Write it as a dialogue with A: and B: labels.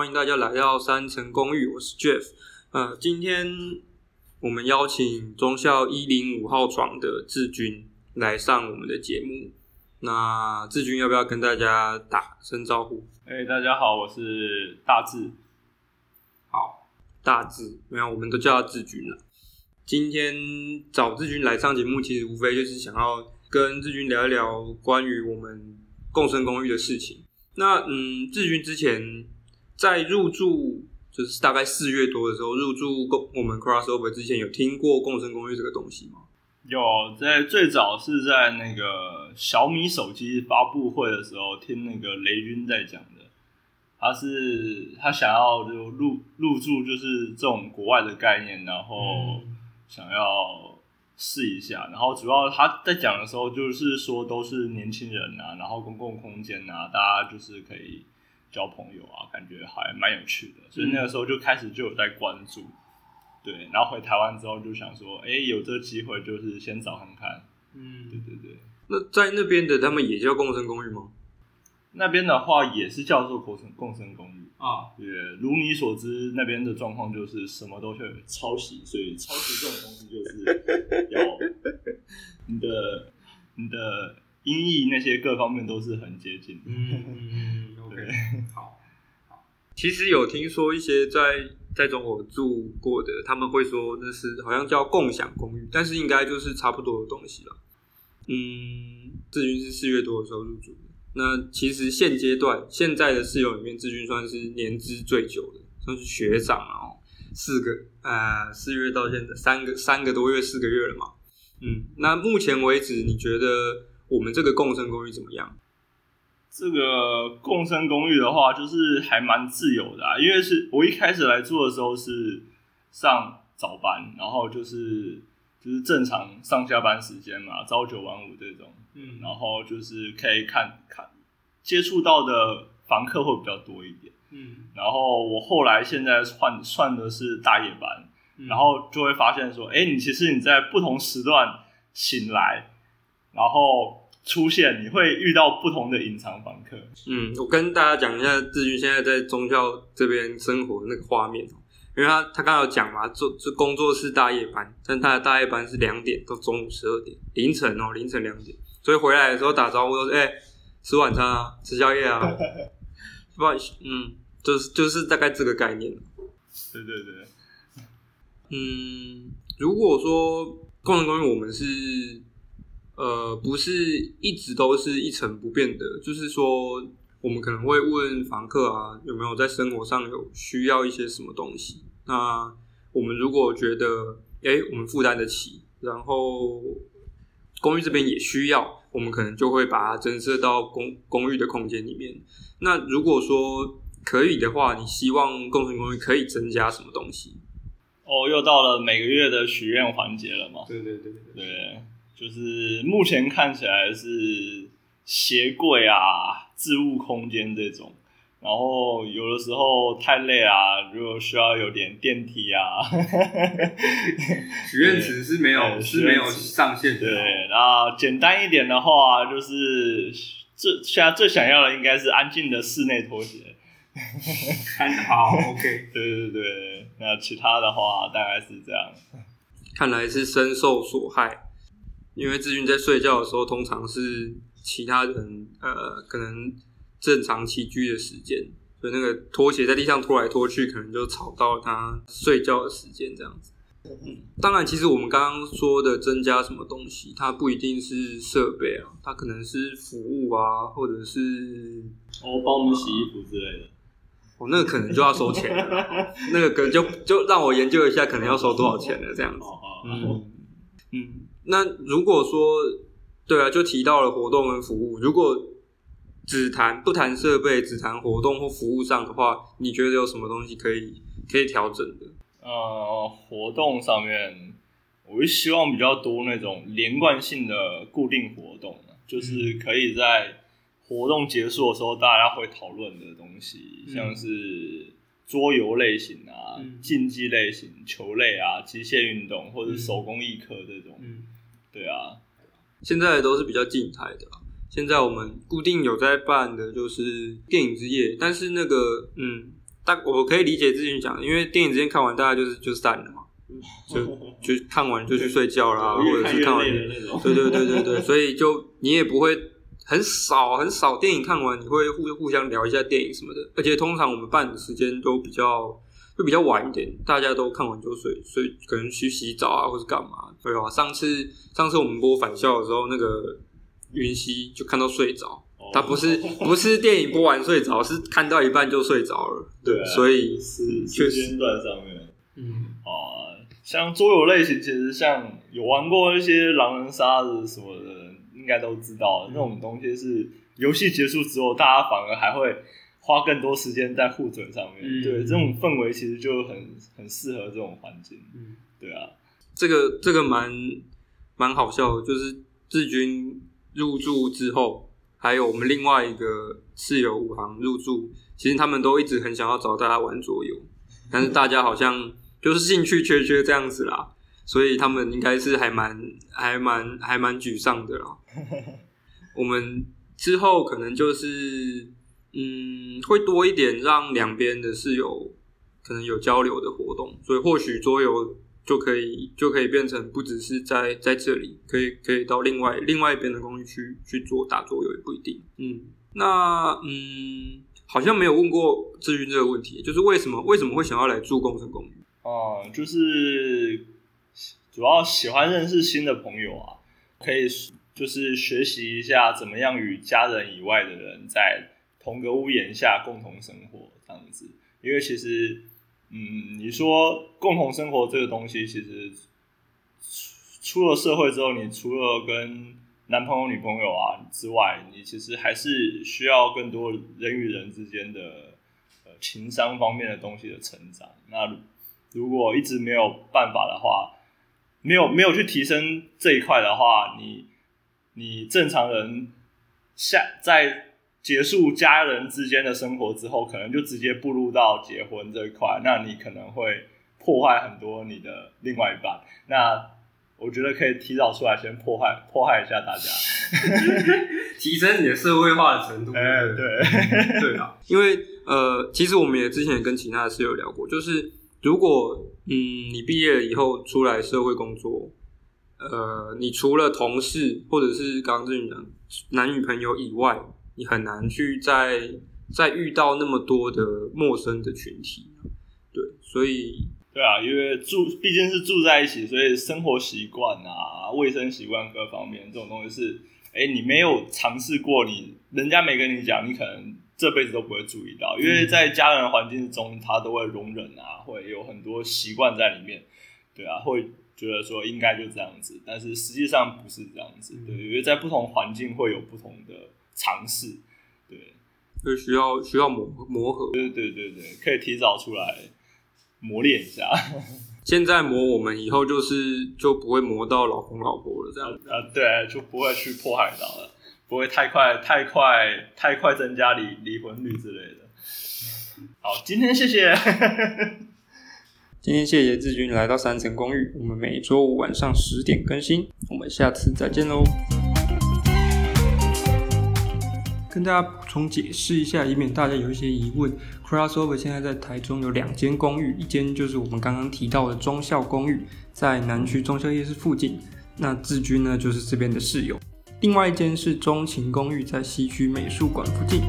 A: 欢迎大家来到三层公寓，我是 Jeff。呃，今天我们邀请中校一零五号床的志军来上我们的节目。那志军要不要跟大家打声招呼？
B: 哎，大家好，我是大志。
A: 好，大志，没有，我们都叫他志军了。今天找志军来上节目，其实无非就是想要跟志军聊一聊关于我们共生公寓的事情。那嗯，志军之前在入住，就是大概四月多的时候入住共我们 crossover 之前，有听过共生公寓这个东西吗？
B: 有，在最早是在那个小米手机发布会的时候听那个雷军在讲的，他是他想要就入入驻就是这种国外的概念，然后想要试一下，然后主要他在讲的时候就是说都是年轻人啊，然后公共空间啊，大家就是可以交朋友啊，感觉还蛮有趣的，所以那个时候就开始就有在关注。对，然后回台湾之后就想说，哎，有这个机会，就是先找看看。嗯，对对对。
A: 那在那边的他们也叫共生公寓吗？
B: 那边的话也是叫做共生共生公寓啊。对，如你所知，那边的状况就是什么都会抄袭，所以抄袭这种东西就是要你的你的音译那些各方面都是很接近。嗯嗯
A: 嗯。OK，好。好。其实有听说一些在。在中国住过的，他们会说那是好像叫共享公寓，但是应该就是差不多的东西了。嗯，志军是四月多的时候入住的。那其实现阶段现在的室友里面，志军算是年资最久的，算是学长哦。四个啊，四月到现在三个三个多月，四个月了嘛。嗯，那目前为止，你觉得我们这个共生公寓怎么样？
B: 这个共生公寓的话，就是还蛮自由的啊，因为是我一开始来住的时候是上早班，然后就是就是正常上下班时间嘛，朝九晚五这种，嗯，然后就是可以看看接触到的房客会比较多一点，嗯，然后我后来现在换算的是大夜班，然后就会发现说，哎，你其实你在不同时段醒来，然后。出现你会遇到不同的隐藏访客。
A: 嗯，我跟大家讲一下志军现在在宗教这边生活的那个画面哦，因为他他刚刚有讲嘛，做是工作是大夜班，但他的大夜班是两点到中午十二点，凌晨哦，凌晨两点，所以回来的时候打招呼都是哎吃晚餐啊，吃宵夜啊，不好意思，嗯，就是就是大概这个概念。
B: 对对对，
A: 嗯，如果说共同公寓我们是。呃，不是一直都是一成不变的，就是说，我们可能会问房客啊，有没有在生活上有需要一些什么东西？那我们如果觉得，哎，我们负担得起，然后公寓这边也需要，我们可能就会把它增设到公公寓的空间里面。那如果说可以的话，你希望共同公寓可以增加什么东西？
B: 哦，又到了每个月的许愿环节了嘛？
A: 对对对
B: 对。就是目前看起来是鞋柜啊、置物空间这种，然后有的时候太累啊，如果需要有点电梯啊。
A: 许愿池是没有是没有上限的。
B: 对，然后简单一点的话，就是最现在最想要的应该是安静的室内拖鞋。
A: 好，OK。
B: 对对对，那其他的话大概是这样。
A: 看来是深受所害。因为志军在睡觉的时候，通常是其他人呃可能正常起居的时间，所以那个拖鞋在地上拖来拖去，可能就吵到他睡觉的时间这样子。嗯，当然，其实我们刚刚说的增加什么东西，它不一定是设备啊，它可能是服务啊，或者是
B: 哦帮我们洗衣服之类的。
A: 哦，那个可能就要收钱了，那个可能就就让我研究一下，可能要收多少钱了这样子。嗯嗯。那如果说，对啊，就提到了活动跟服务。如果只谈不谈设备，只谈活动或服务上的话，你觉得有什么东西可以可以调整的？
B: 呃，活动上面，我是希望比较多那种连贯性的固定活动，就是可以在活动结束的时候大家会讨论的东西，像是桌游类型啊、竞技类型、球类啊、极限运动或者手工艺课这种。对啊，
A: 现在都是比较静态的。现在我们固定有在办的就是电影之夜，但是那个嗯，但我可以理解之前讲的，因为电影之前看完，大家就是就散了嘛，就就看完就去睡觉啦，或者是看完，对对对对对，所以就你也不会很少很少电影看完，你会互互相聊一下电影什么的，而且通常我们办的时间都比较就比较晚一点，大家都看完就睡，所以可能去洗澡啊，或者干嘛，对啊？上次上次我们播返校的时候，那个云溪就看到睡着。他不是不是电影播完睡着，是看到一半就睡着了。
B: 对，
A: 所以
B: 是时间段上面。嗯啊，像桌游类型，其实像有玩过一些狼人杀的什么的，应该都知道，那种东西是游戏结束之后，大家反而还会花更多时间在互嘴上面。对，这种氛围其实就很很适合这种环境。嗯，对啊，
A: 这个这个蛮蛮好笑的，就是志军入住之后。还有我们另外一个室友武行入住，其实他们都一直很想要找大家玩桌游，但是大家好像就是兴趣缺缺这样子啦，所以他们应该是还蛮还蛮还蛮沮丧的啦。我们之后可能就是嗯，会多一点让两边的室友可能有交流的活动，所以或许桌游。就可以就可以变成不只是在在这里，可以可以到另外另外一边的公寓去去做打桌游也不一定。嗯，那嗯，好像没有问过志军这个问题，就是为什么为什么会想要来住共生公寓？
B: 哦，就是主要喜欢认识新的朋友啊，可以就是学习一下怎么样与家人以外的人在同个屋檐下共同生活这样子，因为其实。嗯，你说共同生活这个东西，其实出了社会之后，你除了跟男朋友、女朋友啊之外，你其实还是需要更多人与人之间的呃情商方面的东西的成长。那如果一直没有办法的话，没有没有去提升这一块的话，你你正常人下在。结束家人之间的生活之后，可能就直接步入到结婚这一块，那你可能会破坏很多你的另外一半。那我觉得可以提早出来，先破坏破坏一下大家，
A: 提升你的社会化的程度。
B: 哎，对，
A: 对啊，因为呃，其实我们也之前也跟其他的室友聊过，就是如果嗯，你毕业了以后出来社会工作，呃，你除了同事或者是刚刚这讲男女朋友以外。你很难去再再遇到那么多的陌生的群体，对，所以
B: 对啊，因为住毕竟是住在一起，所以生活习惯啊、卫生习惯各方面这种东西是，哎，你没有尝试过，你人家没跟你讲，你可能这辈子都不会注意到，因为在家人环境中，他都会容忍啊，会有很多习惯在里面，对啊，会觉得说应该就这样子，但是实际上不是这样子，对，因为在不同环境会有不同的。尝试，对，
A: 所以需要需要磨磨合，
B: 对对对对，可以提早出来磨练一下。
A: 现在磨，我们以后就是就不会磨到老公老婆了，这样。
B: 子啊，对，就不会去迫害到了，不会太快太快太快增加离离婚率之类的。好，今天谢谢，
A: 今天谢谢志军来到三层公寓，我们每周五晚上十点更新，我们下次再见喽。跟大家补充解释一下，以免大家有一些疑问。Crossover 现在在台中有两间公寓，一间就是我们刚刚提到的中校公寓，在南区中校夜市附近。那志军呢，就是这边的室友。另外一间是中情公寓，在西区美术馆附近。